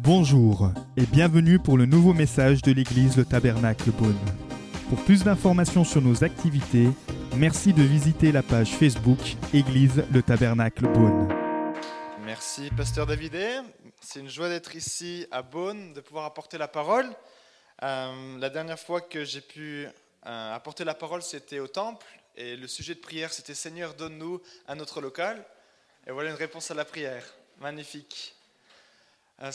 Bonjour et bienvenue pour le nouveau message de l'église Le Tabernacle Beaune. Pour plus d'informations sur nos activités, merci de visiter la page Facebook Église Le Tabernacle Beaune. Merci, Pasteur Davidé. C'est une joie d'être ici à Beaune, de pouvoir apporter la parole. Euh, la dernière fois que j'ai pu euh, apporter la parole, c'était au temple. Et le sujet de prière, c'était Seigneur, donne-nous un autre local. Et voilà une réponse à la prière. Magnifique. Euh,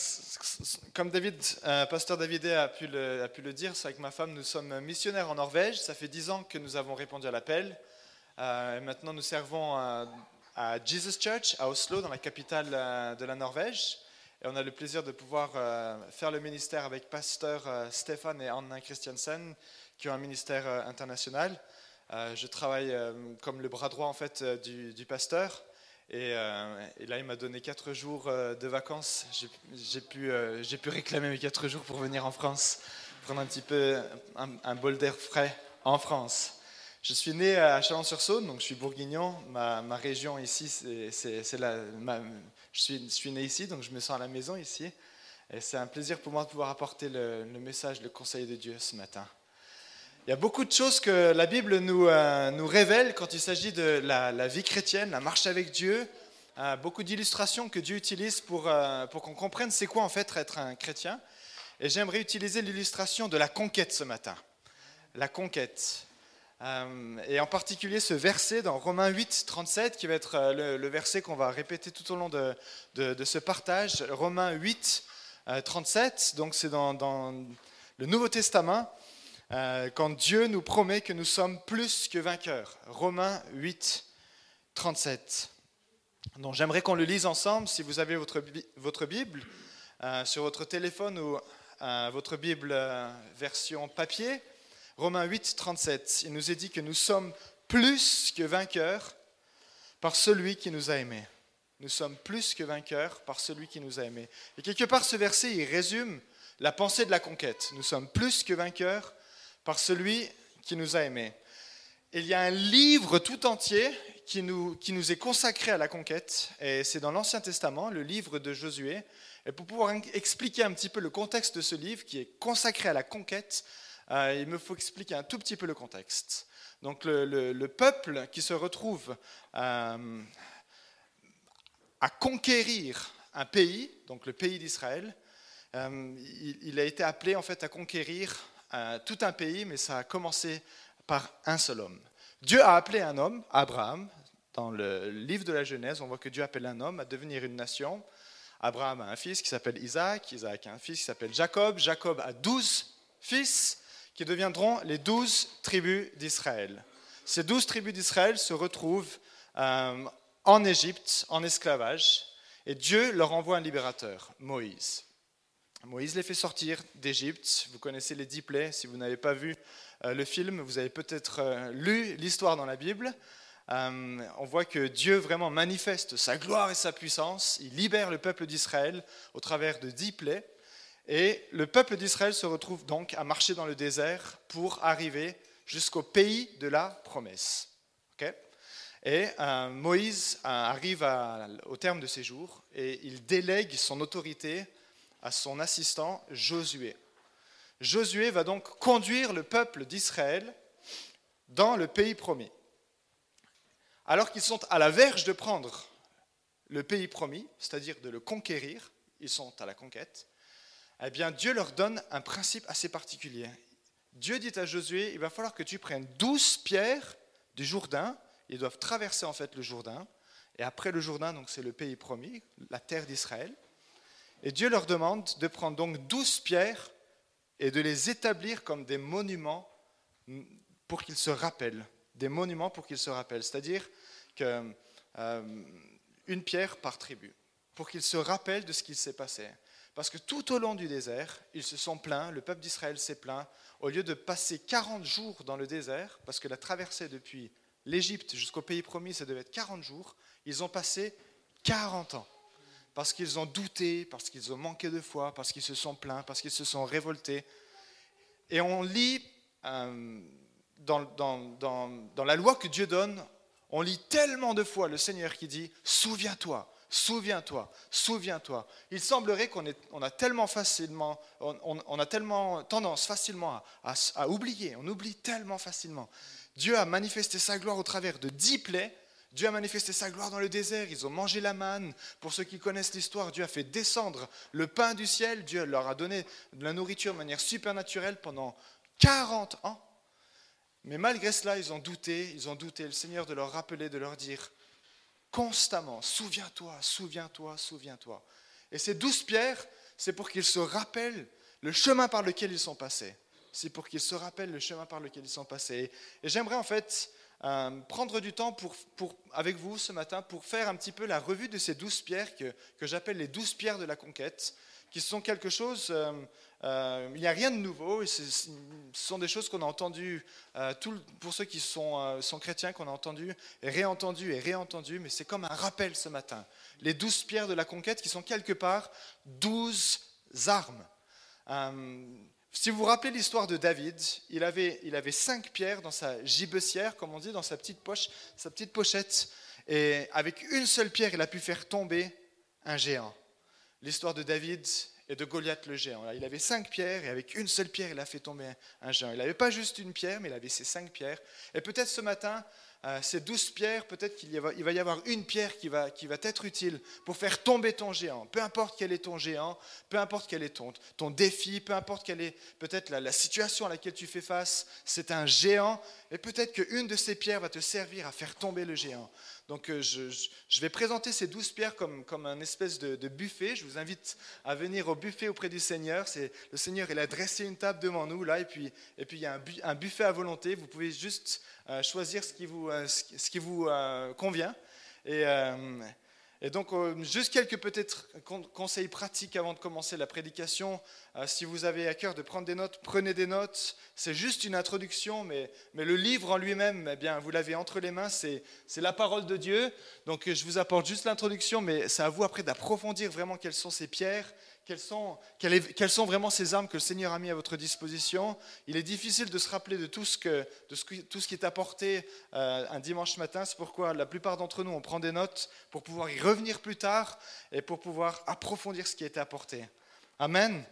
comme David, euh, pasteur David a pu le, dire, avec ma femme, nous sommes missionnaires en Norvège. Ça fait dix ans que nous avons répondu à l'appel. Euh, et maintenant, nous servons à, Jesus Church à Oslo, dans la capitale de la Norvège. Et on a le plaisir de pouvoir faire le ministère avec pasteur Stéphane et Anna Christiansen, qui ont un ministère international. je travaille comme le bras droit en fait du pasteur. Euh, et, là, il m'a donné quatre jours euh, de vacances. J'ai pu, euh, réclamer mes quatre jours pour venir en France, prendre un petit peu un, bol d'air frais en France. Je suis né à Chalon-sur-Saône, donc je suis bourguignon. Ma, région ici, c'est la. je, suis, je, né ici, donc je me sens à la maison ici. Et c'est un plaisir pour moi de pouvoir apporter le message, le conseil de Dieu ce matin. Il y a beaucoup de choses que la Bible nous, euh, révèle quand il s'agit de la, vie chrétienne, la marche avec Dieu. Euh, beaucoup d'illustrations que Dieu utilise pour, euh, pour qu'on comprenne c'est quoi en fait être un chrétien. Et j'aimerais utiliser l'illustration de la conquête ce matin. La conquête. et en particulier ce verset dans Romains 8, 37, qui va être le, verset qu'on va répéter tout au long de, ce partage. Romains 8, 37, donc c'est dans le Nouveau Testament. Euh, quand Dieu nous promet que nous sommes plus que vainqueurs. Romains 8, 37. Donc j'aimerais qu'on le lise ensemble si vous avez votre, votre Bible euh, sur votre téléphone ou euh, votre Bible version papier. Romains 8, 37. Il nous est dit que nous sommes plus que vainqueurs par celui qui nous a aimés. Nous sommes plus que vainqueurs par celui qui nous a aimés. Et quelque part, ce verset, il résume la pensée de la conquête. Nous sommes plus que vainqueurs par celui qui nous a aimés. Il y a un livre tout entier qui nous, est consacré à la conquête, et c'est dans l'Ancien Testament, le livre de Josué. Et pour pouvoir expliquer un petit peu le contexte de ce livre qui est consacré à la conquête, euh, il me faut expliquer un tout petit peu le contexte. Donc le, peuple qui se retrouve euh, à conquérir un pays, donc le pays d'Israël, euh, il, a été appelé en fait à conquérir tout un pays, mais ça a commencé par un seul homme. Dieu a appelé un homme, Abraham, dans le livre de la Genèse, on voit que Dieu appelle un homme à devenir une nation. Abraham a un fils qui s'appelle Isaac, Isaac a un fils qui s'appelle Jacob, Jacob a douze fils qui deviendront les douze tribus d'Israël. Ces douze tribus d'Israël se retrouvent euh, en Égypte, en esclavage, et Dieu leur envoie un libérateur, Moïse. Moïse les fait sortir d'Égypte. Vous connaissez les dix plaies. Si vous n'avez pas vu euh, le film, vous avez peut-être euh, lu l'histoire dans la Bible. Euh, on voit que Dieu vraiment manifeste sa gloire et sa puissance. Il libère le peuple d'Israël au travers de dix plaies. Et le peuple d'Israël se retrouve donc à marcher dans le désert pour arriver jusqu'au pays de la promesse. et Moïse arrive au terme de ses jours et il délègue son autorité à son assistant Josué. Josué va donc conduire le peuple d'Israël dans le pays promis. Alors qu'ils sont à la verge de prendre le pays promis, c'est-à-dire de le conquérir, ils sont à la conquête, eh bien Dieu leur donne un principe assez particulier. Dieu dit à Josué, il va falloir que tu prennes douze pierres du Jourdain, ils doivent traverser en fait le Jourdain, et après le Jourdain, donc c'est le pays promis, la terre d'Israël, et Dieu leur demande de prendre donc douze pierres et de les établir comme des monuments pour qu'ils se rappellent. Des monuments pour qu'ils se rappellent. C'est-à-dire qu'une euh, pierre par tribu, pour qu'ils se rappellent de ce qui s'est passé. Parce que tout au long du désert, ils se sont plaints, le peuple d'Israël s'est plaint, au lieu de passer 40 jours dans le désert, parce que la traversée depuis l'Égypte jusqu'au pays promis, ça devait être 40 jours, ils ont passé 40 ans parce qu'ils ont douté, parce qu'ils ont manqué de foi, parce qu'ils se sont plaints, parce qu'ils se sont révoltés. Et on lit euh, dans, la loi que Dieu donne, on lit tellement de fois le Seigneur qui dit, souviens-toi, souviens-toi, souviens-toi. Il semblerait qu'on on a tellement facilement, on, a tellement tendance facilement à, oublier, on oublie tellement facilement. Dieu a manifesté sa gloire au travers de dix plaies. Dieu a manifesté sa gloire dans le désert, ils ont mangé la manne. Pour ceux qui connaissent l'histoire, Dieu a fait descendre le pain du ciel, Dieu leur a donné de la nourriture de manière supernaturelle pendant 40 ans. Mais malgré cela, ils ont douté, ils ont douté. Le Seigneur de leur rappeler, de leur dire constamment, souviens-toi, souviens-toi, souviens-toi. Et ces douze pierres, c'est pour qu'ils se rappellent le chemin par lequel ils sont passés. C'est pour qu'ils se rappellent le chemin par lequel ils sont passés. Et j'aimerais en fait euh, prendre du temps avec vous ce matin pour faire un petit peu la revue de ces douze pierres que, j'appelle les douze pierres de la conquête, qui sont quelque chose euh, euh, il n'y a rien de nouveau. Ce sont des choses qu'on a entendues, pour ceux qui sont, sont chrétiens, qu'on a entendues et réentendues et réentendues, mais c'est comme un rappel ce matin. Les douze pierres de la conquête qui sont quelque part douze armes. Si vous vous rappelez l'histoire de David, il avait, il avait cinq pierres dans sa gibecière, comme on dit, dans sa petite poche, sa petite pochette, et avec une seule pierre, il a pu faire tomber un géant. L'histoire de David et de Goliath le géant. Il avait cinq pierres et avec une seule pierre, il a fait tomber un géant. Il n'avait pas juste une pierre, mais il avait ses cinq pierres. Et peut-être ce matin, euh, ces douze pierres, peut-être qu'il va, y avoir une pierre qui va, qui va être utile pour faire tomber ton géant. Peu importe quel est ton géant, peu importe quel est ton, ton défi, peu importe quelle est peut-être la, la situation à laquelle tu fais face, c'est un géant. Et peut-être qu'une de ces pierres va te servir à faire tomber le géant. Donc euh, je, vais présenter ces douze pierres comme, comme un espèce de, buffet. Je vous invite à venir au buffet auprès du Seigneur. Le Seigneur, il a dressé une table devant nous, là, et puis, et puis il y a un, buffet à volonté. Vous pouvez juste euh, choisir ce qui vous, euh, ce qui vous convient. Et, et donc, euh, juste quelques peut-être conseils pratiques avant de commencer la prédication. Euh, si vous avez à cœur de prendre des notes, prenez des notes. C'est juste une introduction, mais, mais le livre en lui-même, eh bien, vous l'avez entre les mains, c'est la parole de Dieu. Donc, je vous apporte juste l'introduction, mais c'est à vous après d'approfondir vraiment quelles sont ces pierres, quelles sont, vraiment ces armes que le Seigneur a mis à votre disposition. Il est difficile de se rappeler de tout ce qui est apporté euh, un dimanche matin. C'est pourquoi la plupart d'entre nous, on prend des notes pour pouvoir y revenir plus tard et pour pouvoir approfondir ce qui a été apporté. Amen.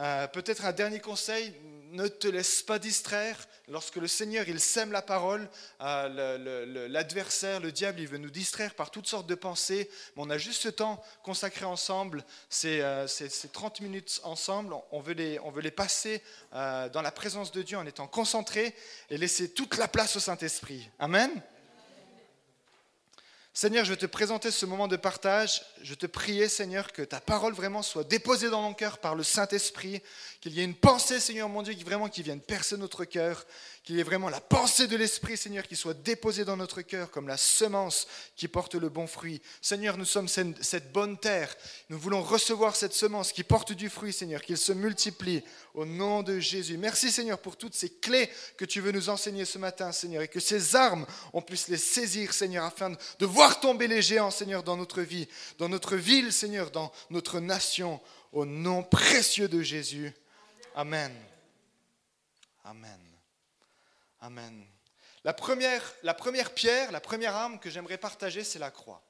Euh, peut-être un dernier conseil, ne te laisse pas distraire. Lorsque le Seigneur, il sème la parole, euh, l'adversaire, le, diable, il veut nous distraire par toutes sortes de pensées. Mais on a juste ce temps consacré ensemble, ces, 30 euh, minutes ensemble. On veut les, on veut les passer dans la présence de Dieu en étant concentrés et laisser toute la place au Saint-Esprit. Amen. Seigneur, je veux te présenter ce moment de partage. Je te prie, Seigneur, que ta parole vraiment soit déposée dans mon cœur par le Saint-Esprit, qu'il y ait une pensée, Seigneur mon Dieu, qui vraiment qui vienne percer notre cœur, qu'il y ait vraiment la pensée de l'Esprit, Seigneur, qui soit déposée dans notre cœur comme la semence qui porte le bon fruit. Seigneur, nous sommes cette bonne terre. Nous voulons recevoir cette semence qui porte du fruit, Seigneur, qu'il se multiplie au nom de Jésus. Merci, Seigneur, pour toutes ces clés que tu veux nous enseigner ce matin, Seigneur, et que ces armes, on puisse les saisir, Seigneur, afin de voir tomber les géants, Seigneur, dans notre vie, dans notre ville, Seigneur, dans notre nation, au nom précieux de Jésus. Amen. Amen. Amen. La première, la première pierre, la première arme que j'aimerais partager, c'est la croix.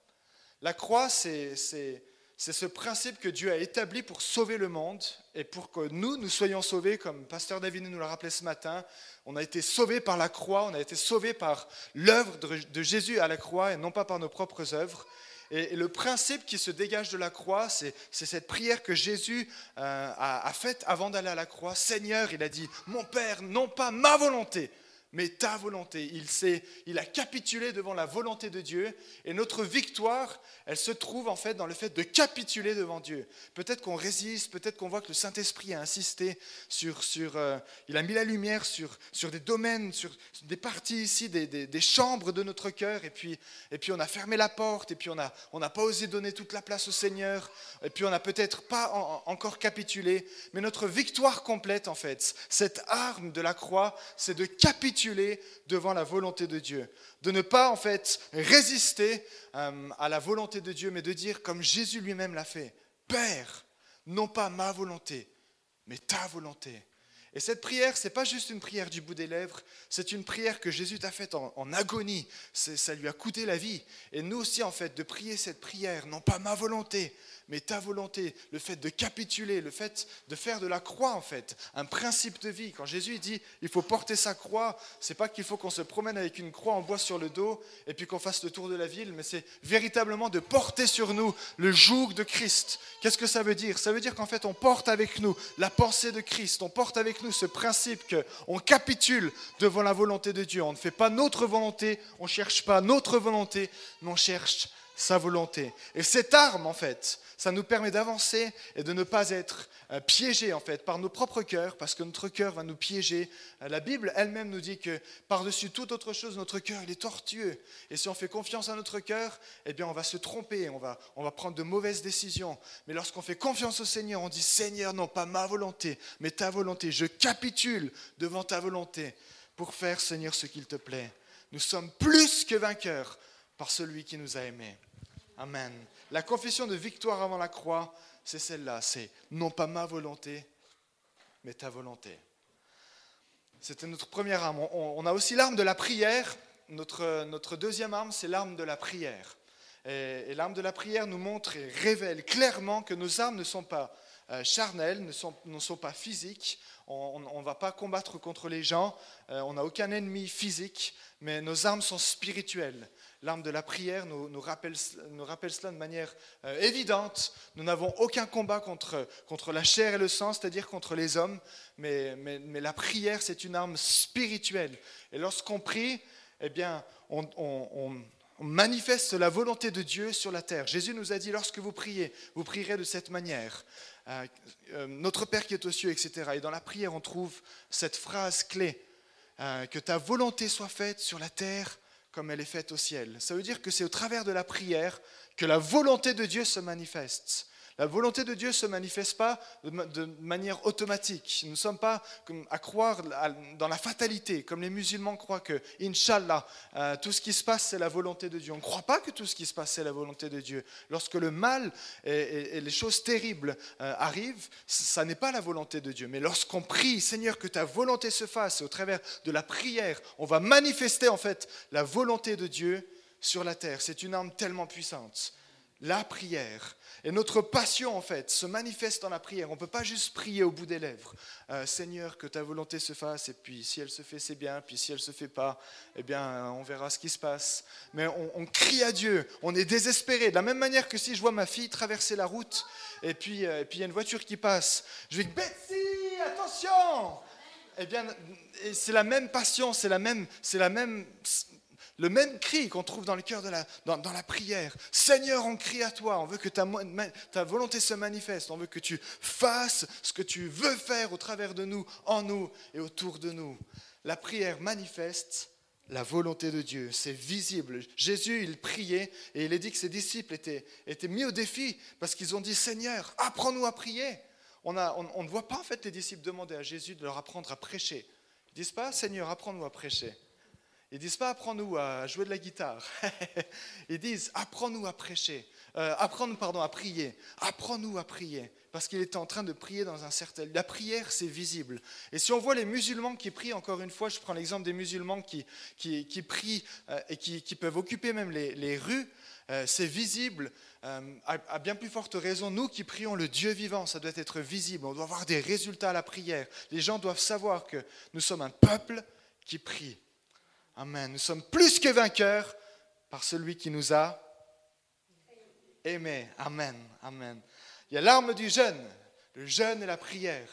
La croix, c'est ce principe que Dieu a établi pour sauver le monde et pour que nous, nous soyons sauvés, comme Pasteur David nous l'a rappelé ce matin. On a été sauvés par la croix, on a été sauvés par l'œuvre de Jésus à la croix et non pas par nos propres œuvres. Et, le principe qui se dégage de la croix, c'est cette prière que Jésus euh, a, a faite avant d'aller à la croix. Seigneur, il a dit, mon Père, non pas ma volonté, mais ta volonté. Il, il a capitulé devant la volonté de Dieu et notre victoire, elle se trouve en fait dans le fait de capituler devant Dieu. Peut-être qu'on résiste, peut-être qu'on voit que le Saint-Esprit a insisté sur, sur euh, il a mis la lumière sur, sur des domaines, sur des parties ici, des, des, chambres de notre cœur et puis, et puis on a fermé la porte et puis on n'a on pas osé donner toute la place au Seigneur et puis on n'a peut-être pas encore capitulé, mais notre victoire complète en fait, cette arme de la croix, c'est de capituler devant la volonté de Dieu. De ne pas en fait résister euh, à la volonté de Dieu, mais de dire comme Jésus lui-même l'a fait, Père, non pas ma volonté, mais ta volonté. Et cette prière, c'est pas juste une prière du bout des lèvres, c'est une prière que Jésus t'a faite en, en agonie. Ça lui a coûté la vie. Et nous aussi, en fait, de prier cette prière, non pas ma volonté, mais ta volonté, le fait de capituler, le fait de faire de la croix en fait un principe de vie. Quand Jésus dit il faut porter sa croix, c'est pas qu'il faut qu'on se promène avec une croix en bois sur le dos et puis qu'on fasse le tour de la ville, mais c'est véritablement de porter sur nous le joug de Christ. Qu'est-ce que ça veut dire? Ça veut dire qu'en fait on porte avec nous la pensée de Christ, on porte avec nous ce principe que on capitule devant la volonté de Dieu. On ne fait pas notre volonté, on cherche pas notre volonté, mais on cherche sa volonté. Et cette arme, en fait, ça nous permet d'avancer et de ne pas être euh, piégés, en fait, par nos propres cœurs, parce que notre cœur va nous piéger. Euh, la Bible elle-même nous dit que par-dessus toute autre chose, notre cœur, il est tortueux. Et si on fait confiance à notre cœur, eh bien, on va se tromper, on va, on va prendre de mauvaises décisions. Mais lorsqu'on fait confiance au Seigneur, on dit, Seigneur, non pas ma volonté, mais ta volonté. Je capitule devant ta volonté pour faire, Seigneur, ce qu'il te plaît. Nous sommes plus que vainqueurs par celui qui nous a aimés. Amen. La confession de victoire avant la croix, c'est celle-là. C'est non pas ma volonté, mais ta volonté. C'était notre première arme. On, a aussi l'arme de la prière. Notre, notre deuxième arme, c'est l'arme de la prière. Et, l'arme de la prière nous montre et révèle clairement que nos armes ne sont pas euh, charnelles, ne sont, ne sont pas physiques. On ne va pas combattre contre les gens. Euh, on n'a aucun ennemi physique, mais nos armes sont spirituelles. L'arme de la prière nous, rappelle, cela de manière euh, évidente. Nous n'avons aucun combat contre, la chair et le sang, c'est-à-dire contre les hommes, mais, la prière, c'est une arme spirituelle. Et lorsqu'on prie, eh bien, on, manifeste la volonté de Dieu sur la terre. Jésus nous a dit, lorsque vous priez, vous prierez de cette manière. Euh, euh, notre Père qui est aux cieux, etc. Et dans la prière, on trouve cette phrase clé, que ta volonté soit faite sur la terre comme elle est faite au ciel. Ça veut dire que c'est au travers de la prière que la volonté de Dieu se manifeste. La volonté de Dieu ne se manifeste pas de manière automatique. Nous ne sommes pas à croire dans la fatalité, comme les musulmans croient que, Inch'Allah, euh, tout ce qui se passe, c'est la volonté de Dieu. On ne croit pas que tout ce qui se passe, c'est la volonté de Dieu. Lorsque le mal et, les choses terribles euh, arrivent, ça n'est pas la volonté de Dieu. Mais lorsqu'on prie, Seigneur, que ta volonté se fasse, au travers de la prière, on va manifester en fait la volonté de Dieu sur la terre. C'est une arme tellement puissante. La prière. Et notre passion, en fait, se manifeste dans la prière. On ne peut pas juste prier au bout des lèvres. Euh, Seigneur, que ta volonté se fasse, et puis si elle se fait, c'est bien, puis si elle ne se fait pas, eh bien, on verra ce qui se passe. Mais on, crie à Dieu, on est désespéré. De la même manière que si je vois ma fille traverser la route, et puis euh, il y a une voiture qui passe, je vais Betsy, attention Eh bien, c'est la même passion, c'est la même, c'est la même le même cri qu'on trouve dans le cœur de la, dans, la prière. Seigneur, on crie à toi, on veut que ta, ta volonté se manifeste, on veut que tu fasses ce que tu veux faire au travers de nous, en nous et autour de nous. La prière manifeste la volonté de Dieu, c'est visible. Jésus, il priait et il a dit que ses disciples étaient, étaient mis au défi parce qu'ils ont dit, Seigneur, apprends-nous à prier. On, a, on, ne voit pas en fait les disciples demander à Jésus de leur apprendre à prêcher. Ils disent pas, Seigneur, apprends-nous à prêcher. Ils disent pas apprends-nous à jouer de la guitare. Ils disent apprends-nous à prêcher, euh, apprends-nous pardon à prier, apprends-nous à prier, parce qu'il était en train de prier dans un certain. La prière c'est visible. Et si on voit les musulmans qui prient, encore une fois, je prends l'exemple des musulmans qui qui, qui prient euh, et qui, qui, peuvent occuper même les, les rues, euh, c'est visible. à, bien plus forte raison, nous qui prions le Dieu vivant, ça doit être visible. On doit avoir des résultats à la prière. Les gens doivent savoir que nous sommes un peuple qui prie. Amen. Nous sommes plus que vainqueurs par celui qui nous a aimés. Amen. Amen. Il y a l'arme du jeûne, le jeûne et la prière.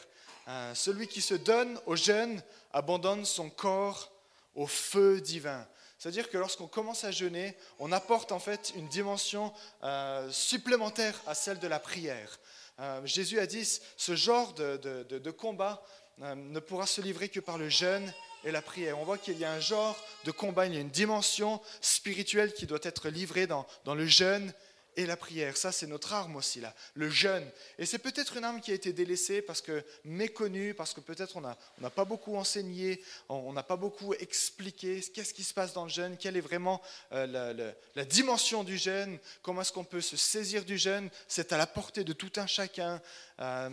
Euh, celui qui se donne au jeûne abandonne son corps au feu divin. C'est-à-dire que lorsqu'on commence à jeûner, on apporte en fait une dimension euh, supplémentaire à celle de la prière. Euh, Jésus a dit, ce genre de combat ne pourra se livrer que par le jeûne et la prière. On voit qu'il y a un genre de combat, il y a une dimension spirituelle qui doit être livrée dans, dans le jeûne et la prière. Ça, c'est notre arme aussi, là, le jeûne. Et c'est peut-être une arme qui a été délaissée parce que méconnue, parce que peut-être on n'a pas beaucoup enseigné, on n'a pas beaucoup expliqué qu'est-ce qui se passe dans le jeûne, quelle est vraiment euh, la, dimension du jeûne, comment est-ce qu'on peut se saisir du jeûne. C'est à la portée de tout un chacun. Euh,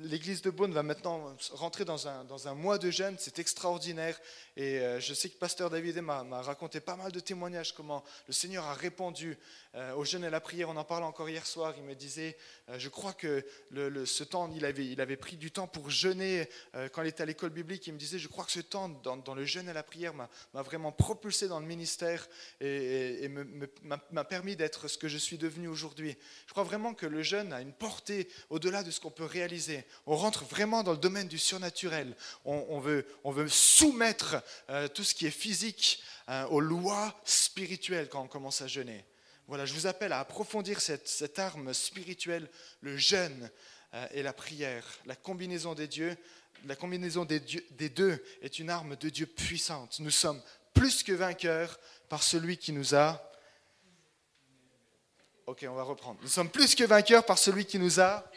L'église de Beaune va maintenant rentrer dans un mois de jeûne, c'est extraordinaire. Et euh, je sais que Pasteur David m'a raconté pas mal de témoignages, comment le Seigneur a répondu au jeûne et la prière. On en parlait encore hier soir. Il me disait, je crois que ce temps, il avait, il avait pris du temps pour jeûner quand il était à l'école biblique. Il me disait, je crois que ce temps dans, le jeûne et la prière m'a vraiment propulsé dans le ministère et, m'a permis d'être ce que je suis devenu aujourd'hui. Je crois vraiment que le jeûne a une portée au-delà de ce qu'on peut réaliser. On rentre vraiment dans le domaine du surnaturel. On, veut, on veut, soumettre euh, tout ce qui est physique euh, aux lois spirituelles quand on commence à jeûner. Voilà, je vous appelle à approfondir cette, arme spirituelle, le jeûne euh, et la prière. La combinaison des dieux, la combinaison des, des deux est une arme de Dieu puissante. Nous sommes plus que vainqueurs par celui qui nous a Ok, on va reprendre. Nous sommes plus que vainqueurs par celui qui nous a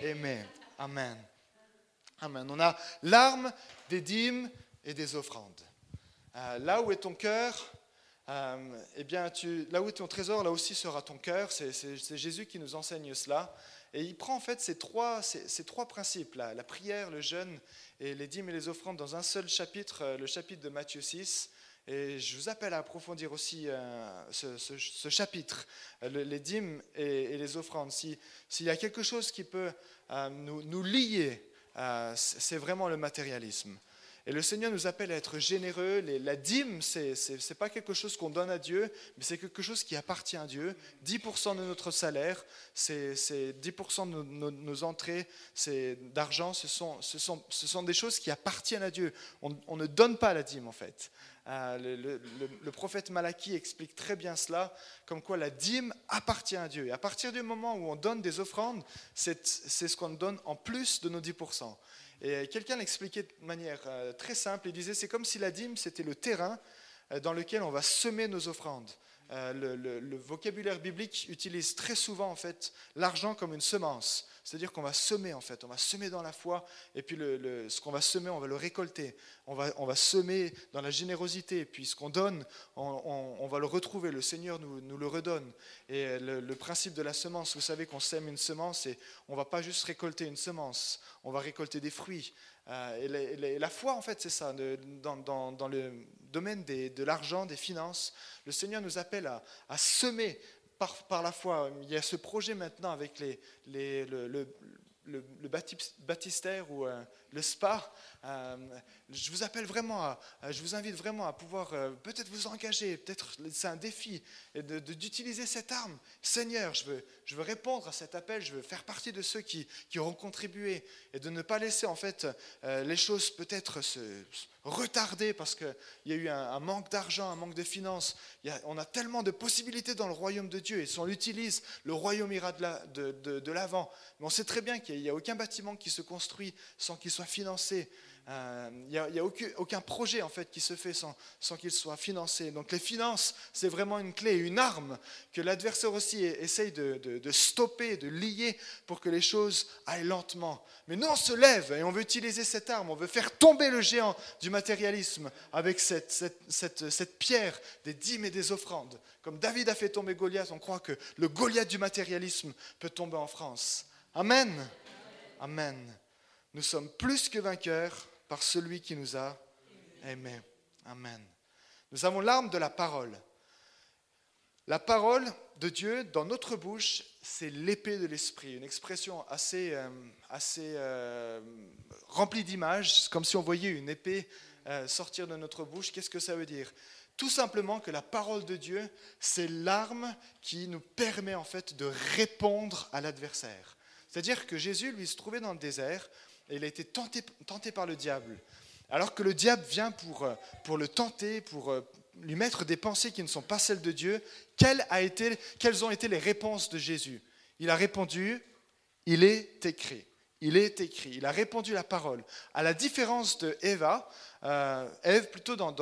aimés. Amen. Amen. On a l'arme des dîmes et des offrandes. Euh, là où est ton cœur, euh, eh bien, là où est ton trésor, là aussi sera ton cœur. C'est Jésus qui nous enseigne cela. Et il prend en fait ces trois, ces, trois principes, là, la prière, le jeûne et les dîmes et les offrandes, dans un seul chapitre, euh, le chapitre de Matthieu 6. Et je vous appelle à approfondir aussi ce, chapitre, les dîmes et, les offrandes. S'il y a quelque chose qui peut nous, lier, c'est vraiment le matérialisme. Et le Seigneur nous appelle à être généreux. la dîme, ce n'est pas quelque chose qu'on donne à Dieu, mais c'est quelque chose qui appartient à Dieu. 10% de notre salaire, c'est 10% de nos, entrées d'argent, ce sont, des choses qui appartiennent à Dieu. On, ne donne pas la dîme, en fait. Euh, le, prophète Malachi explique très bien cela, comme quoi la dîme appartient à Dieu. Et à partir du moment où on donne des offrandes, c'est ce qu'on donne en plus de nos 10%. Et quelqu'un l'expliquait de manière euh, très simple, il disait c'est comme si la dîme, c'était le terrain euh, dans lequel on va semer nos offrandes. Le, le, vocabulaire biblique utilise très souvent en fait l'argent comme une semence. C'est-à-dire qu'on va semer en fait, on va semer dans la foi, et puis ce qu'on va semer, on va le récolter. On va, on va semer dans la générosité, et puis ce qu'on donne, on, va le retrouver, le Seigneur nous, nous le redonne. Et le, principe de la semence, vous savez qu'on sème une semence, et on va pas juste récolter une semence, on va récolter des fruits. Euh, et, la, foi, en fait, c'est ça. Dans, le domaine de l'argent, des finances, le Seigneur nous appelle à, semer par, la foi. Il y a ce projet maintenant avec les, les, le, le, le, baptistère ou euh, le spa. Euh, je vous appelle vraiment, je vous invite vraiment à pouvoir euh, peut-être vous engager, peut-être c'est un défi, d'utiliser cette arme. Seigneur, je veux, je veux répondre à cet appel, je veux faire partie de ceux qui, qui auront contribué et de ne pas laisser en fait les choses peut-être se retarder parce qu'il y a eu un, manque d'argent, un manque de finances. on a tellement de possibilités dans le royaume de Dieu et si on l'utilise, le royaume ira de l'avant. Mais on sait très bien qu'il n'y a, aucun bâtiment qui se construit sans qu'il soit financé. Euh, il n'y a, aucun, projet en fait qui se fait sans, qu'il soit financé. Donc les finances, c'est vraiment une clé, une arme que l'adversaire aussi essaye de, stopper, de lier pour que les choses aillent lentement. Mais nous, on se lève et on veut utiliser cette arme, on veut faire tomber le géant du matérialisme avec cette, cette pierre des dîmes et des offrandes. Comme David a fait tomber Goliath, on croit que le Goliath du matérialisme peut tomber en France. Amen. Amen. Nous sommes plus que vainqueurs par celui qui nous a aimés. Amen. Nous avons l'arme de la parole. La parole de Dieu dans notre bouche, c'est l'épée de l'esprit, une expression assez, euh, assez euh, remplie d'images, comme si on voyait une épée euh, sortir de notre bouche. Qu'est-ce que ça veut dire? Tout simplement que la parole de Dieu, c'est l'arme qui nous permet en fait de répondre à l'adversaire. C'est-à-dire que Jésus, lui, se trouvait dans le désert il a été tenté, par le diable. Alors que le diable vient pour, euh, pour le tenter, pour euh, lui mettre des pensées qui ne sont pas celles de Dieu, quelles, ont été les réponses de Jésus? Il a répondu, il est écrit. il est écrit. Il a répondu la parole. À la différence de Eva, euh, plutôt, dans,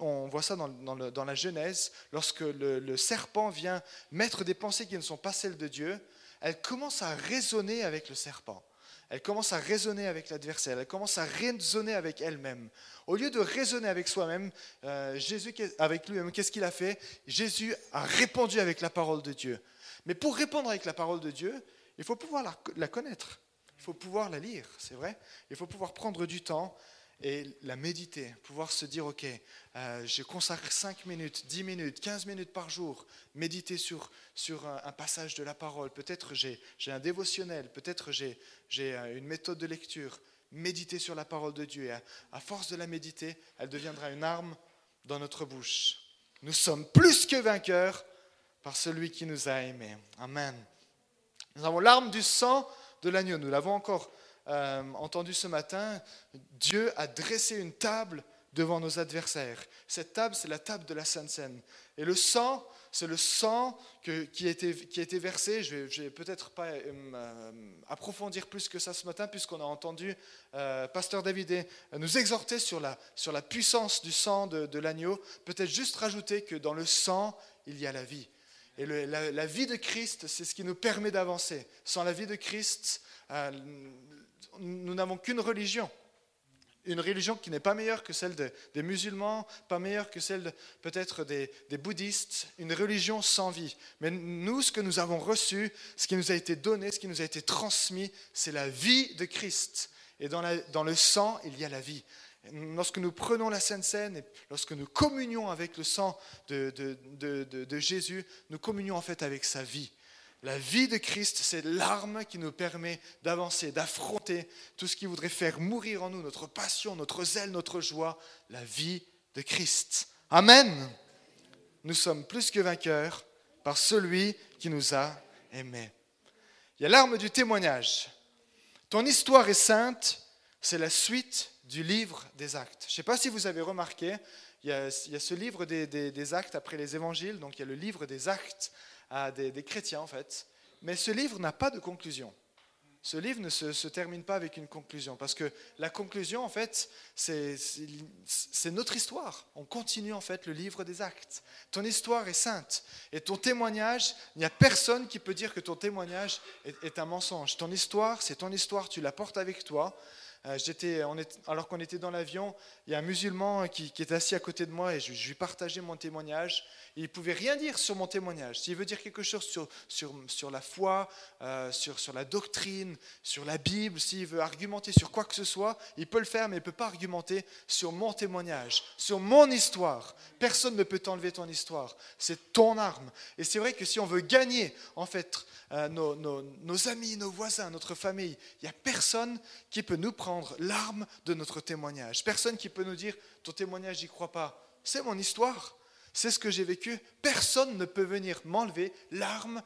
on, voit ça dans, la Genèse, lorsque le, serpent vient mettre des pensées qui ne sont pas celles de Dieu, elle commence à raisonner avec le serpent. Elle commence à raisonner avec l'adversaire, elle commence à raisonner avec elle-même. Au lieu de raisonner avec soi-même, euh, Jésus avec lui-même, qu'est-ce qu'il a fait? Jésus a répondu avec la parole de Dieu. Mais pour répondre avec la parole de Dieu, il faut pouvoir la, connaître, il faut pouvoir la lire, c'est vrai? Il faut pouvoir prendre du temps et la méditer, pouvoir se dire, OK, euh, je consacre 5 minutes, 10 minutes, 15 minutes par jour, méditer sur, sur un, passage de la parole. Peut-être j'ai un dévotionnel, peut-être j'ai euh, une méthode de lecture. Méditer sur la parole de Dieu. Et à force de la méditer, elle deviendra une arme dans notre bouche. Nous sommes plus que vainqueurs par celui qui nous a aimés. Amen. Nous avons l'arme du sang de l'agneau. Nous l'avons encore euh, entendu ce matin. Dieu a dressé une table devant nos adversaires. Cette table, c'est la table de la Sainte Seine. Et le sang, c'est le sang qui, a été, versé. Je ne vais, peut-être pas euh, euh, approfondir plus que ça ce matin, puisqu'on a entendu Pasteur David nous exhorter sur la, puissance du sang de, l'agneau. Peut-être juste rajouter que dans le sang, il y a la vie. Et la, vie de Christ, c'est ce qui nous permet d'avancer. Sans la vie de Christ, nous n'avons qu'une religion. Une religion qui n'est pas meilleure que celle des musulmans, pas meilleure que celle peut-être des, bouddhistes, une religion sans vie. Mais nous, ce que nous avons reçu, ce qui nous a été donné, ce qui nous a été transmis, c'est la vie de Christ. Et dans, le sang, il y a la vie. Lorsque nous prenons la Sainte Seine, et lorsque nous communions avec le sang de, Jésus, nous communions en fait avec sa vie. La vie de Christ, c'est l'arme qui nous permet d'avancer, d'affronter tout ce qui voudrait faire mourir en nous, notre passion, notre zèle, notre joie, la vie de Christ. Amen. Nous sommes plus que vainqueurs par celui qui nous a aimés. Il y a l'arme du témoignage. Ton histoire est sainte, c'est la suite du livre des actes. Je ne sais pas si vous avez remarqué, il y a, ce livre des, actes après les évangiles, donc il y a le livre des actes à des, chrétiens en fait, mais ce livre n'a pas de conclusion. Ce livre ne se, termine pas avec une conclusion, parce que la conclusion, en fait, c'est notre histoire. On continue, en fait, le livre des actes. Ton histoire est sainte, et ton témoignage, il n'y a personne qui peut dire que ton témoignage est, un mensonge. Ton histoire, c'est ton histoire, tu la portes avec toi, euh, alors qu'on était dans l'avion, il y a un musulman qui, était assis à côté de moi et je, lui partageais mon témoignage. Il ne pouvait rien dire sur mon témoignage. S'il veut dire quelque chose sur, sur, sur la foi, euh, sur, sur la doctrine, sur la Bible, s'il veut argumenter sur quoi que ce soit, il peut le faire, mais il ne peut pas argumenter sur mon témoignage, sur mon histoire. Personne ne peut t'enlever ton histoire. C'est ton arme. Et c'est vrai que si on veut gagner, en fait, euh, nos, nos, nos amis, nos voisins, notre famille, il n'y a personne qui peut nous prendre l'arme de notre témoignage. Personne qui peut nous dire ton témoignage, j'y crois pas. C'est mon histoire, c'est ce que j'ai vécu. Personne ne peut venir m'enlever l'arme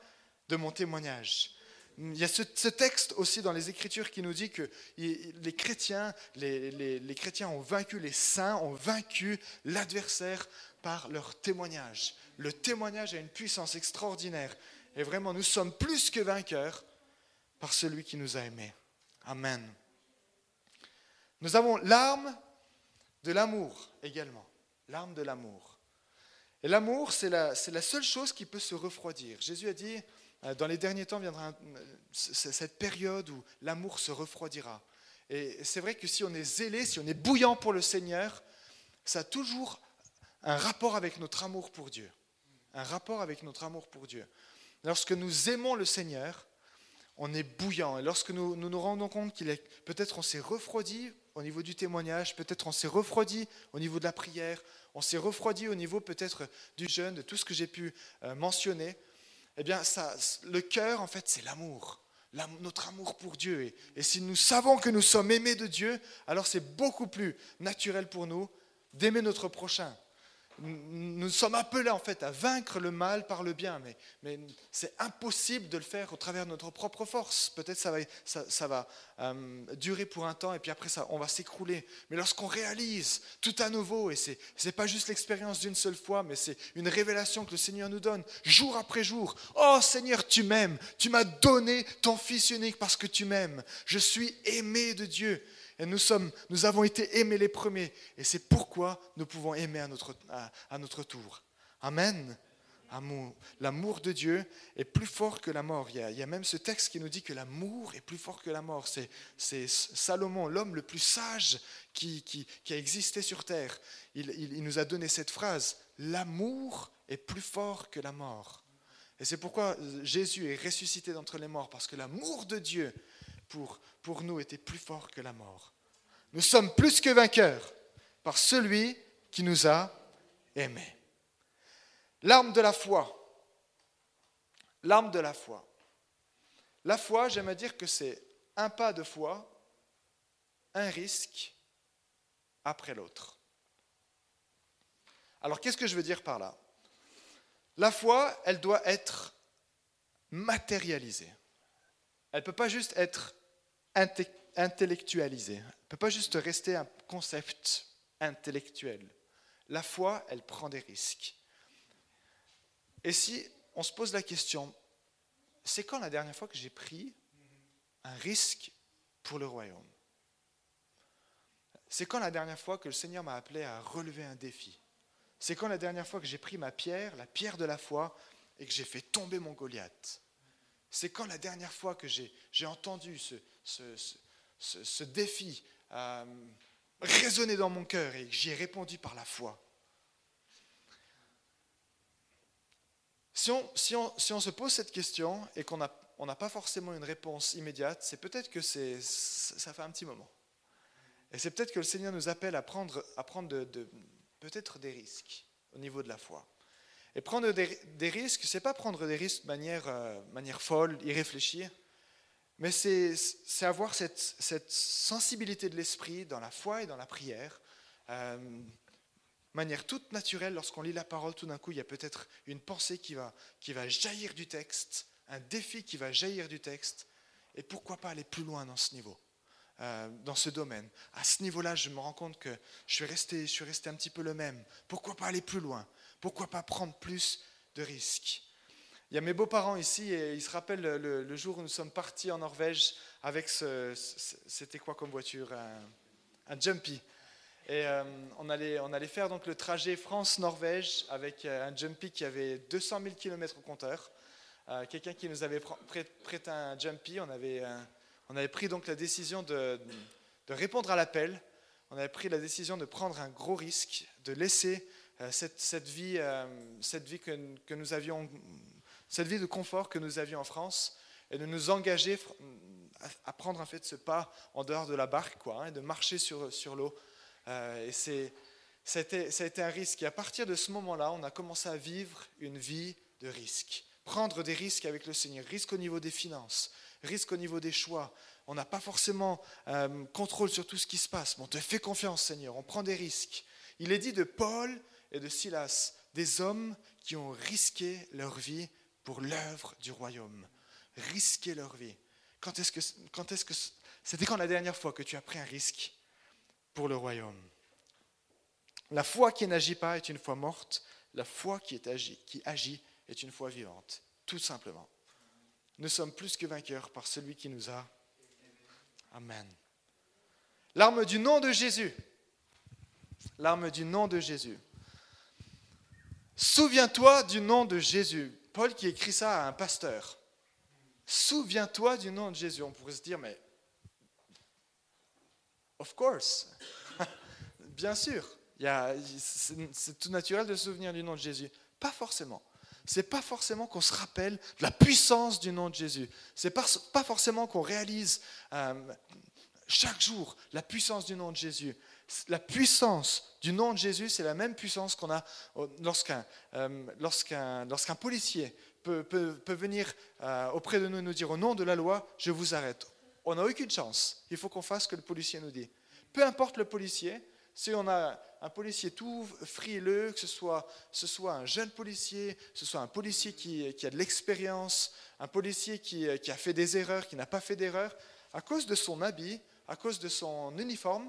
de mon témoignage. Il y a ce, texte aussi dans les Écritures qui nous dit que les chrétiens, les, chrétiens ont vaincu, les saints ont vaincu l'adversaire par leur témoignage. Le témoignage a une puissance extraordinaire. Et vraiment, nous sommes plus que vainqueurs par celui qui nous a aimés. Amen. Nous avons l'arme de l'amour également. L'arme de l'amour. Et l'amour, c'est la, seule chose qui peut se refroidir. Jésus a dit, euh, dans les derniers temps viendra cette période où l'amour se refroidira. Et c'est vrai que si on est zélé, si on est bouillant pour le Seigneur, ça a toujours un rapport avec notre amour pour Dieu. Un rapport avec notre amour pour Dieu. Lorsque nous aimons le Seigneur, on est bouillant. Et lorsque nous, nous rendons compte qu'il est peut-être on s'est refroidi au niveau du témoignage, peut-être on s'est refroidi au niveau de la prière, on s'est refroidi au niveau peut-être du jeûne, de tout ce que j'ai pu euh, mentionner, eh bien, ça, le cœur, en fait, c'est l'amour, notre amour pour Dieu. Et, et si nous savons que nous sommes aimés de Dieu, alors c'est beaucoup plus naturel pour nous d'aimer notre prochain. Nous sommes appelés en fait à vaincre le mal par le bien, mais, c'est impossible de le faire au travers de notre propre force. Peut-être ça va, ça, va euh, durer pour un temps et puis après ça, on va s'écrouler. Mais lorsqu'on réalise tout à nouveau, et c'est n'est pas juste l'expérience d'une seule fois, mais c'est une révélation que le Seigneur nous donne jour après jour. Oh Seigneur, tu m'aimes, tu m'as donné ton Fils unique parce que tu m'aimes. Je suis aimé de Dieu. Et nous, sommes, nous avons été aimés les premiers. Et c'est pourquoi nous pouvons aimer à notre, à, notre tour. Amen. L'amour de Dieu est plus fort que la mort. Il y, a, même ce texte qui nous dit que l'amour est plus fort que la mort. C'est Salomon, l'homme le plus sage qui, qui, a existé sur terre. Il, il nous a donné cette phrase, l'amour est plus fort que la mort. Et c'est pourquoi Jésus est ressuscité d'entre les morts, parce que l'amour de Dieu pour, pour nous était plus fort que la mort. Nous sommes plus que vainqueurs par celui qui nous a aimés. L'arme de la foi. L'arme de la foi. La foi, j'aime dire que c'est un pas de foi, un risque après l'autre. Alors qu'est-ce que je veux dire par là? La foi, elle doit être matérialisée. Elle ne peut pas juste être intellectualisé. Elle ne peut pas juste rester un concept intellectuel. La foi, elle prend des risques. Et si on se pose la question, c'est quand la dernière fois que j'ai pris un risque pour le royaume? C'est quand la dernière fois que le Seigneur m'a appelé à relever un défi? C'est quand la dernière fois que j'ai pris ma pierre, la pierre de la foi, et que j'ai fait tomber mon Goliath? C'est quand la dernière fois que j'ai entendu ce, défi a résonné dans mon cœur et j'y ai répondu par la foi. Si on, se pose cette question et qu'on n'a pas forcément une réponse immédiate, c'est peut-être que ça fait un petit moment. Et c'est peut-être que le Seigneur nous appelle à prendre, peut-être des risques au niveau de la foi. Et prendre des, des risques, c'est pas prendre des risques de manière, euh, manière folle, y réfléchir, mais c'est avoir cette, sensibilité de l'esprit dans la foi et dans la prière. Euh, manière toute naturelle, lorsqu'on lit la parole, tout d'un coup, il y a peut-être une pensée qui va, qui va jaillir du texte, un défi qui va jaillir du texte. Et pourquoi pas aller plus loin dans ce niveau, euh, dans ce domaine? À ce niveau-là, je me rends compte que je suis, resté, je suis resté un petit peu le même. Pourquoi pas aller plus loin? Pourquoi pas prendre plus de risques? Il y a mes beaux-parents ici et ils se rappellent le, jour où nous sommes partis en Norvège avec ce, c'était quoi comme voiture? Un, Jumpy. Et euh, on, allait, on allait faire donc le trajet France-Norvège avec euh, un Jumpy qui avait 200 000 km au compteur. Euh, quelqu'un qui nous avait prêté un Jumpy, on avait, on avait pris donc la décision de, de répondre à l'appel. On avait pris la décision de prendre un gros risque, de laisser cette, cette, vie, cette vie que, que nous avions cette vie de confort que nous avions en France et de nous engager à prendre en fait ce pas en dehors de la barque, quoi, hein, et de marcher sur, sur l'eau. Euh, et c'est, ça, a été, ça a été un risque. Et à partir de ce moment-là, on a commencé à vivre une vie de risque. Prendre des risques avec le Seigneur. Risque au niveau des finances, risque au niveau des choix. On n'a pas forcément euh, contrôle sur tout ce qui se passe. Mais on te fait confiance, Seigneur. On prend des risques. Il est dit de Paul et de Silas, des hommes qui ont risqué leur vie pour l'œuvre du royaume, risquer leur vie. Quand est-ce que, quand que, c'était quand la dernière fois que tu as pris un risque pour le royaume? La foi qui n'agit pas est une foi morte, la foi qui, est qui agit est une foi vivante, tout simplement. Nous sommes plus que vainqueurs par celui qui nous a. Amen. L'arme du nom de Jésus. L'arme du nom de Jésus. Souviens-toi du nom de Jésus. Paul qui écrit ça à un pasteur. Souviens-toi du nom de Jésus. On pourrait se dire, mais of course, bien sûr, c'est tout naturel de se souvenir du nom de Jésus. Pas forcément. C'est pas forcément qu'on se rappelle de la puissance du nom de Jésus. C'est pas, pas forcément qu'on réalise euh, chaque jour la puissance du nom de Jésus la puissance du nom de Jésus, c'est la même puissance qu'on a lorsqu'un euh, lorsqu'un lorsqu'un policier peut, peut, venir euh, auprès de nous et nous dire au nom de la loi, je vous arrête. On n'a aucune chance. Il faut qu'on fasse ce que le policier nous dit. Peu importe le policier, Si on a un policier tout frileux, que ce soit, ce soit un jeune policier, que ce soit un policier qui, qui a de l'expérience, un policier qui, qui a fait des erreurs, qui n'a pas fait d'erreurs, à cause de son habit, à cause de son uniforme,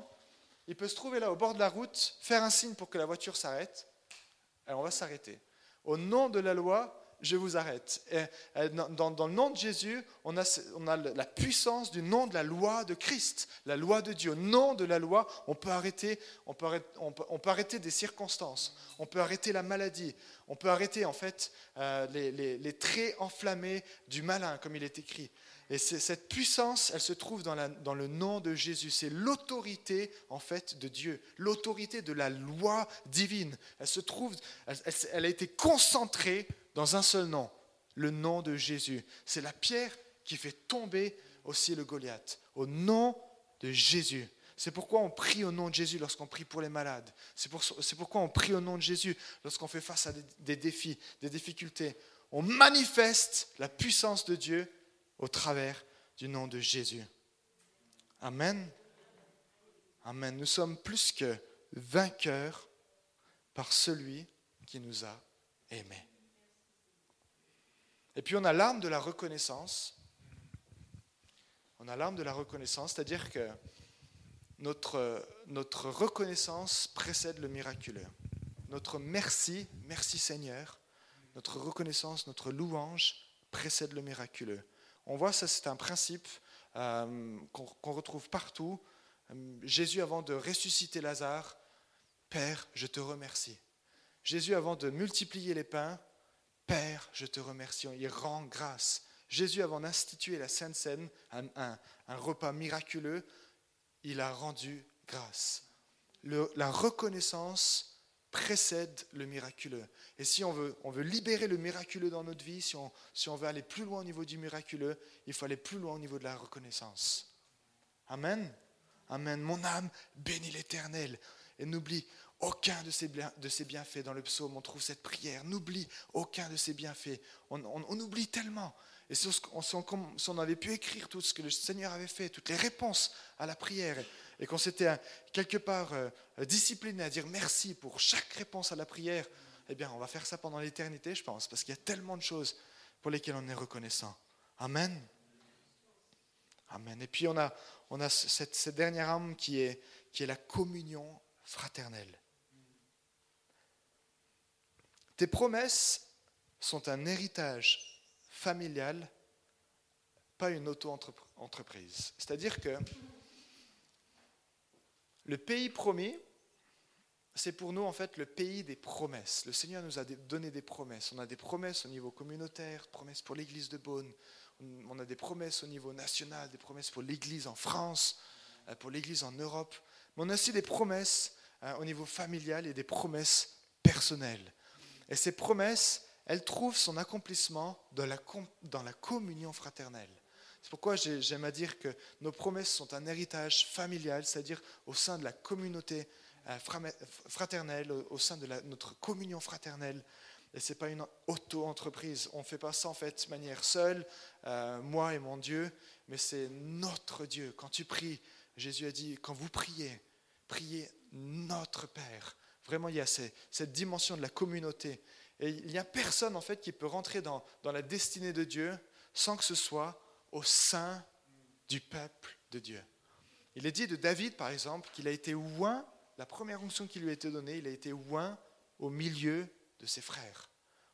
il peut se trouver là au bord de la route, faire un signe pour que la voiture s'arrête, et on va s'arrêter. Au nom de la loi, je vous arrête. Et dans, le nom de Jésus, on a, la puissance du nom de la loi de Christ, la loi de Dieu. Au nom de la loi, on peut arrêter, on peut arrêter, des circonstances, on peut arrêter la maladie, on peut arrêter en fait euh, les traits enflammés du malin, comme il est écrit. Et cette puissance, elle se trouve dans, le nom de Jésus. C'est l'autorité, en fait, de Dieu, l'autorité de la loi divine. Elle se trouve, elle, a été concentrée dans un seul nom, le nom de Jésus. C'est la pierre qui fait tomber aussi le Goliath, au nom de Jésus. C'est pourquoi on prie au nom de Jésus lorsqu'on prie pour les malades. C'est pour, pourquoi on prie au nom de Jésus lorsqu'on fait face à des défis, des difficultés. On manifeste la puissance de Dieu au travers du nom de Jésus. Amen. Amen. Nous sommes plus que vainqueurs par celui qui nous a aimés. Et puis on a l'arme de la reconnaissance. On a l'arme de la reconnaissance, c'est-à-dire que notre, notre reconnaissance précède le miraculeux. Notre merci, merci Seigneur, notre reconnaissance, notre louange précède le miraculeux. On voit ça, c'est un principe euh, qu'on retrouve partout. Euh, Jésus, avant de ressusciter Lazare, Père, je te remercie. Jésus, avant de multiplier les pains, Père, je te remercie. Il rend grâce. Jésus, avant d'instituer la Sainte Seine, un, repas miraculeux, il a rendu grâce. la reconnaissance précède le miraculeux. Et si on veut, on veut libérer le miraculeux dans notre vie, si on, si on veut aller plus loin au niveau du miraculeux, il faut aller plus loin au niveau de la reconnaissance. Amen. Amen. Mon âme bénit l'Éternel et n'oublie aucun de ses, de bienfaits. Dans le psaume, on trouve cette prière. N'oublie aucun de ses bienfaits. On, on, oublie tellement. Et si on, si on, avait pu écrire tout ce que le Seigneur avait fait, toutes les réponses à la prière, et qu'on s'était euh, quelque part euh, discipliné à dire merci pour chaque réponse à la prière, eh bien, on va faire ça pendant l'éternité, je pense, parce qu'il y a tellement de choses pour lesquelles on est reconnaissant. Amen. Amen. Et puis on a, on a cette, cette dernière âme qui est, qui est la communion fraternelle. Tes promesses sont un héritage familial, pas une auto-entreprise. C'est-à-dire que le pays promis, c'est pour nous en fait le pays des promesses. Le Seigneur nous a donné des promesses. On a des promesses au niveau communautaire, promesses pour l'église de Beaune. On a des promesses au niveau national, des promesses pour l'église en France, euh, pour l'église en Europe. Mais on a aussi des promesses euh, au niveau familial et des promesses personnelles. Et ces promesses, elles trouvent son accomplissement dans la, dans la communion fraternelle. C'est pourquoi j'aime à dire que nos promesses sont un héritage familial, c'est-à-dire au sein de la communauté euh, fraternelle, au sein de notre communion fraternelle. Et ce n'est pas une auto-entreprise. On ne fait pas ça en fait de manière seule, euh, moi et mon Dieu, mais c'est notre Dieu. Quand tu pries, Jésus a dit, quand vous priez, priez notre Père. Vraiment, il y a cette dimension de la communauté. Et il n'y a personne en fait qui peut rentrer dans, dans la destinée de Dieu sans que ce soit au sein du peuple de Dieu. Il est dit de David, par exemple, qu'il a été oint, la première onction qui lui a été donnée, il a été oint au milieu de ses frères.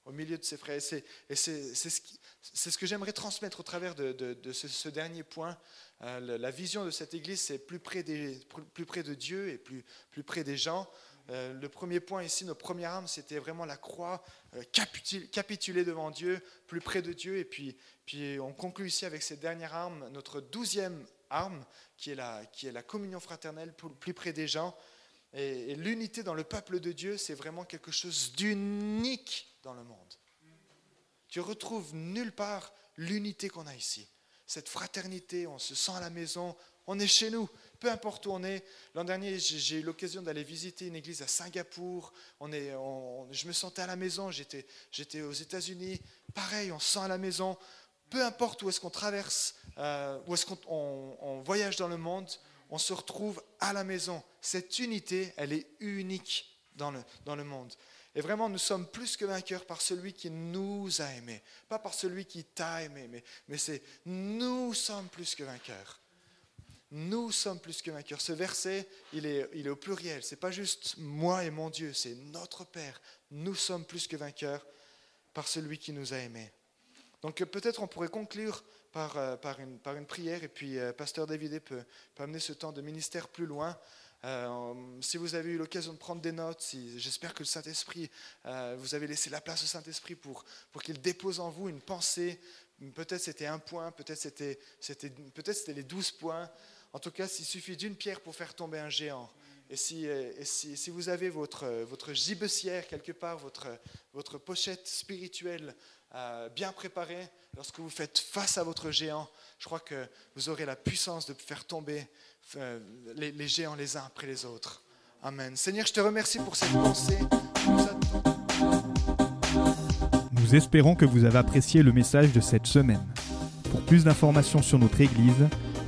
Au milieu de ses frères. Et c'est ce, que j'aimerais transmettre au travers de, ce, dernier point. Euh, la vision de cette église, c'est plus près, de Dieu et plus près des gens. Euh, le premier point ici, nos premières armes, c'était vraiment la croix, euh, capituler devant Dieu, plus près de Dieu. Et puis, puis on conclut ici avec cette dernière arme, notre douzième arme, qui est la, qui est la communion fraternelle, plus près des gens. Et, l'unité dans le peuple de Dieu, c'est vraiment quelque chose d'unique dans le monde. Tu retrouves nulle part l'unité qu'on a ici. Cette fraternité, on se sent à la maison, on est chez nous peu importe où on est. L'an dernier, j'ai eu l'occasion d'aller visiter une église à Singapour. On est, je me sentais à la maison, j'étais aux États-Unis. Pareil, on se sent à la maison. Peu importe où est-ce qu'on traverse, euh, où est-ce qu'on voyage dans le monde, on se retrouve à la maison. Cette unité, elle est unique dans le, dans le monde. Et vraiment, nous sommes plus que vainqueurs par celui qui nous a aimés. Pas par celui qui t'a aimé, mais, mais c'est nous sommes plus que vainqueurs. Nous sommes plus que vainqueurs. Ce verset, il est, au pluriel. C'est pas juste moi et mon Dieu, c'est notre Père. Nous sommes plus que vainqueurs par celui qui nous a aimés. Donc peut-être on pourrait conclure par, euh, une, prière et puis euh, Pasteur David peut, amener ce temps de ministère plus loin. Euh, si vous avez eu l'occasion de prendre des notes, j'espère que le Saint-Esprit, vous avez laissé la place au Saint-Esprit pour, qu'il dépose en vous une pensée. Peut-être c'était un point, peut-être c'était les douze points. En tout cas, il suffit d'une pierre pour faire tomber un géant. Et si, et si, si vous avez votre, votre gibecière quelque part, votre, votre pochette spirituelle euh, bien préparée, lorsque vous faites face à votre géant, je crois que vous aurez la puissance de faire tomber euh, les, géants les uns après les autres. Amen. Seigneur, je te remercie pour cette pensée. Nous espérons que vous avez apprécié le message de cette semaine. Pour plus d'informations sur notre Église,